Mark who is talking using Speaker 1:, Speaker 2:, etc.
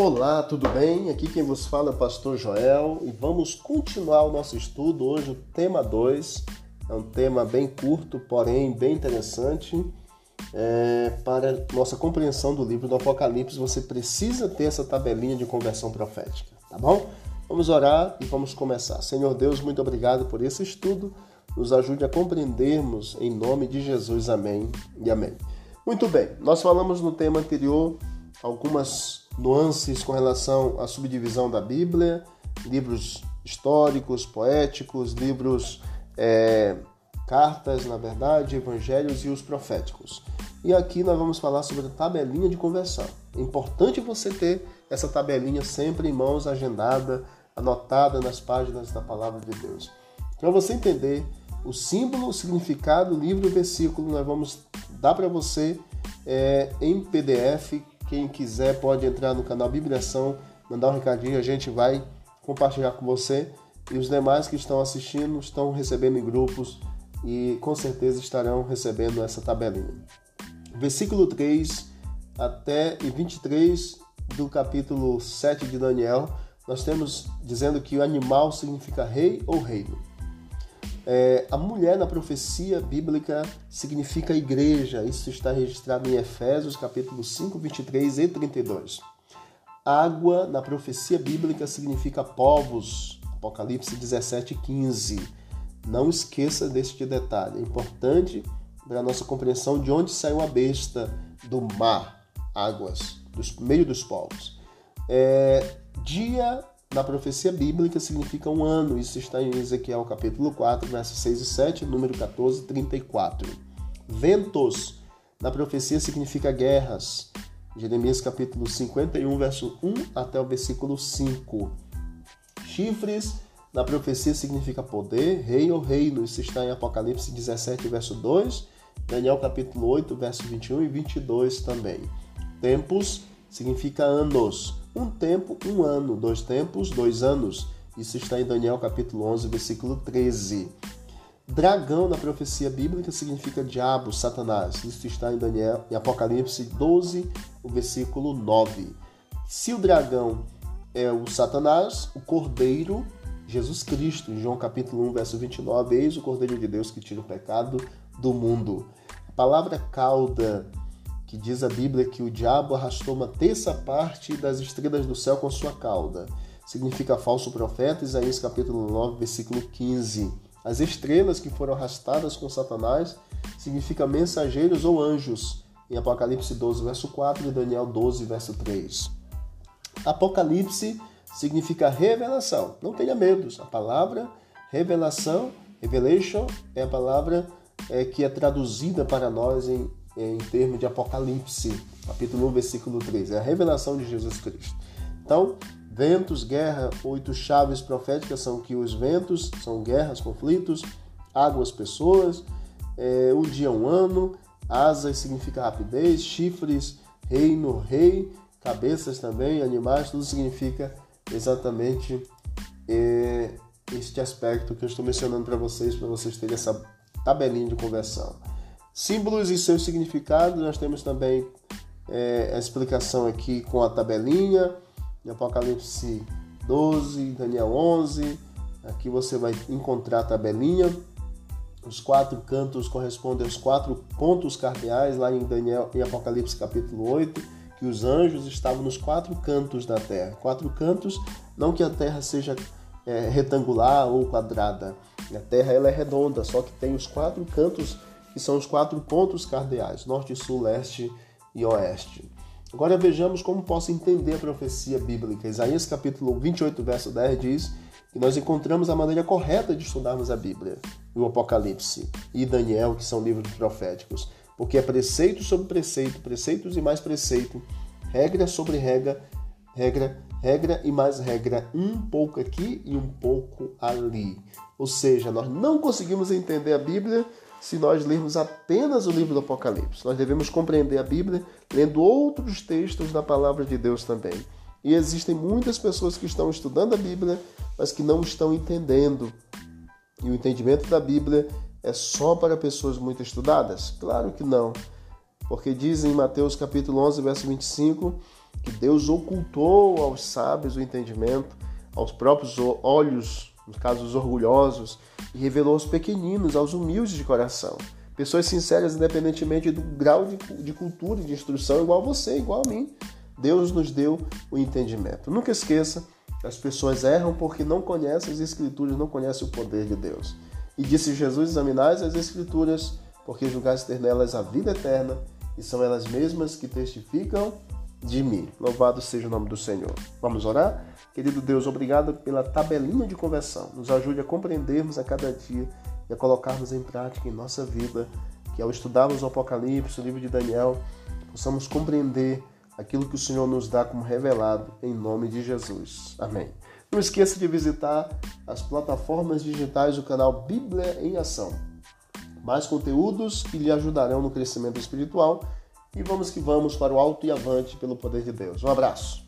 Speaker 1: Olá, tudo bem? Aqui quem vos fala é o pastor Joel e vamos continuar o nosso estudo. Hoje o tema 2 é um tema bem curto, porém bem interessante. É, para nossa compreensão do livro do Apocalipse, você precisa ter essa tabelinha de conversão profética, tá bom? Vamos orar e vamos começar. Senhor Deus, muito obrigado por esse estudo. Nos ajude a compreendermos em nome de Jesus. Amém e amém. Muito bem, nós falamos no tema anterior algumas nuances com relação à subdivisão da Bíblia, livros históricos, poéticos, livros, é, cartas, na verdade, evangelhos e os proféticos. E aqui nós vamos falar sobre a tabelinha de conversão. É importante você ter essa tabelinha sempre em mãos, agendada, anotada nas páginas da palavra de Deus. Para você entender o símbolo, o significado, o livro e o versículo, nós vamos dar para você é, em PDF quem quiser pode entrar no canal Bibliação, mandar um recadinho, a gente vai compartilhar com você. E os demais que estão assistindo estão recebendo em grupos e com certeza estarão recebendo essa tabelinha. Versículo 3 até e 23 do capítulo 7 de Daniel, nós temos dizendo que o animal significa rei ou reino. É, a mulher na profecia bíblica significa igreja. Isso está registrado em Efésios capítulo 5, 23 e 32. Água na profecia bíblica significa povos. Apocalipse 17, 15. Não esqueça deste detalhe. É importante para a nossa compreensão de onde saiu a besta do mar, águas, do meio dos povos. É, dia na profecia bíblica significa um ano. Isso está em Ezequiel capítulo 4, versos 6 e 7, número 14, 34. Ventos na profecia significa guerras. Jeremias capítulo 51, verso 1 até o versículo 5. Chifres na profecia significa poder, rei ou reino. Isso está em Apocalipse 17, verso 2, Daniel capítulo 8, verso 21 e 22 também. Tempos significa anos. Um tempo, um ano. Dois tempos, dois anos. Isso está em Daniel capítulo 11, versículo 13. Dragão na profecia bíblica significa diabo, Satanás. Isso está em Daniel, em Apocalipse 12, o versículo 9. Se o dragão é o Satanás, o cordeiro, Jesus Cristo, em João capítulo 1, verso 29, eis o cordeiro de Deus que tira o pecado do mundo. A palavra cauda que diz a Bíblia que o diabo arrastou uma terça parte das estrelas do céu com sua cauda. Significa falso profeta, Isaías capítulo 9, versículo 15. As estrelas que foram arrastadas com Satanás significa mensageiros ou anjos, em Apocalipse 12, verso 4 e Daniel 12, verso 3. Apocalipse significa revelação. Não tenha medos. A palavra revelação, revelation, é a palavra é, que é traduzida para nós em em termos de Apocalipse, capítulo 1, versículo 3. É a revelação de Jesus Cristo. Então, ventos, guerra, oito chaves proféticas são que os ventos são guerras, conflitos, águas, pessoas, é, um dia, um ano, asas significa rapidez, chifres, reino, rei, cabeças também, animais, tudo significa exatamente é, este aspecto que eu estou mencionando para vocês, para vocês terem essa tabelinha de conversão. Símbolos e seus significados, nós temos também é, a explicação aqui com a tabelinha, em Apocalipse 12, Daniel 11. Aqui você vai encontrar a tabelinha. Os quatro cantos correspondem aos quatro pontos cardeais, lá em Daniel, em Apocalipse capítulo 8, que os anjos estavam nos quatro cantos da terra. Quatro cantos, não que a terra seja é, retangular ou quadrada. A terra ela é redonda, só que tem os quatro cantos que são os quatro pontos cardeais: norte, sul, leste e oeste. Agora vejamos como posso entender a profecia bíblica. Isaías capítulo 28, verso 10 diz que nós encontramos a maneira correta de estudarmos a Bíblia, o Apocalipse e Daniel, que são livros proféticos, porque é preceito sobre preceito, preceitos e mais preceito, regra sobre regra, regra, regra e mais regra, um pouco aqui e um pouco ali. Ou seja, nós não conseguimos entender a Bíblia se nós lermos apenas o livro do Apocalipse. Nós devemos compreender a Bíblia lendo outros textos da palavra de Deus também. E existem muitas pessoas que estão estudando a Bíblia, mas que não estão entendendo. E o entendimento da Bíblia é só para pessoas muito estudadas? Claro que não. Porque diz em Mateus capítulo 11, verso 25, que Deus ocultou aos sábios o entendimento, aos próprios olhos, nos casos orgulhosos, e revelou aos pequeninos, aos humildes de coração. Pessoas sinceras, independentemente do grau de, de cultura e de instrução, igual a você, igual a mim. Deus nos deu o entendimento. Nunca esqueça, as pessoas erram porque não conhecem as Escrituras, não conhecem o poder de Deus. E disse Jesus: examinais as Escrituras, porque julgais ter nelas a vida eterna, e são elas mesmas que testificam de mim. Louvado seja o nome do Senhor. Vamos orar? Querido Deus, obrigado pela tabelinha de conversão. Nos ajude a compreendermos a cada dia e a colocarmos em prática em nossa vida, que ao estudarmos o Apocalipse, o livro de Daniel, possamos compreender aquilo que o Senhor nos dá como revelado em nome de Jesus. Amém. Não esqueça de visitar as plataformas digitais do canal Bíblia em Ação. Mais conteúdos que lhe ajudarão no crescimento espiritual e vamos que vamos para o alto e avante pelo poder de Deus. Um abraço.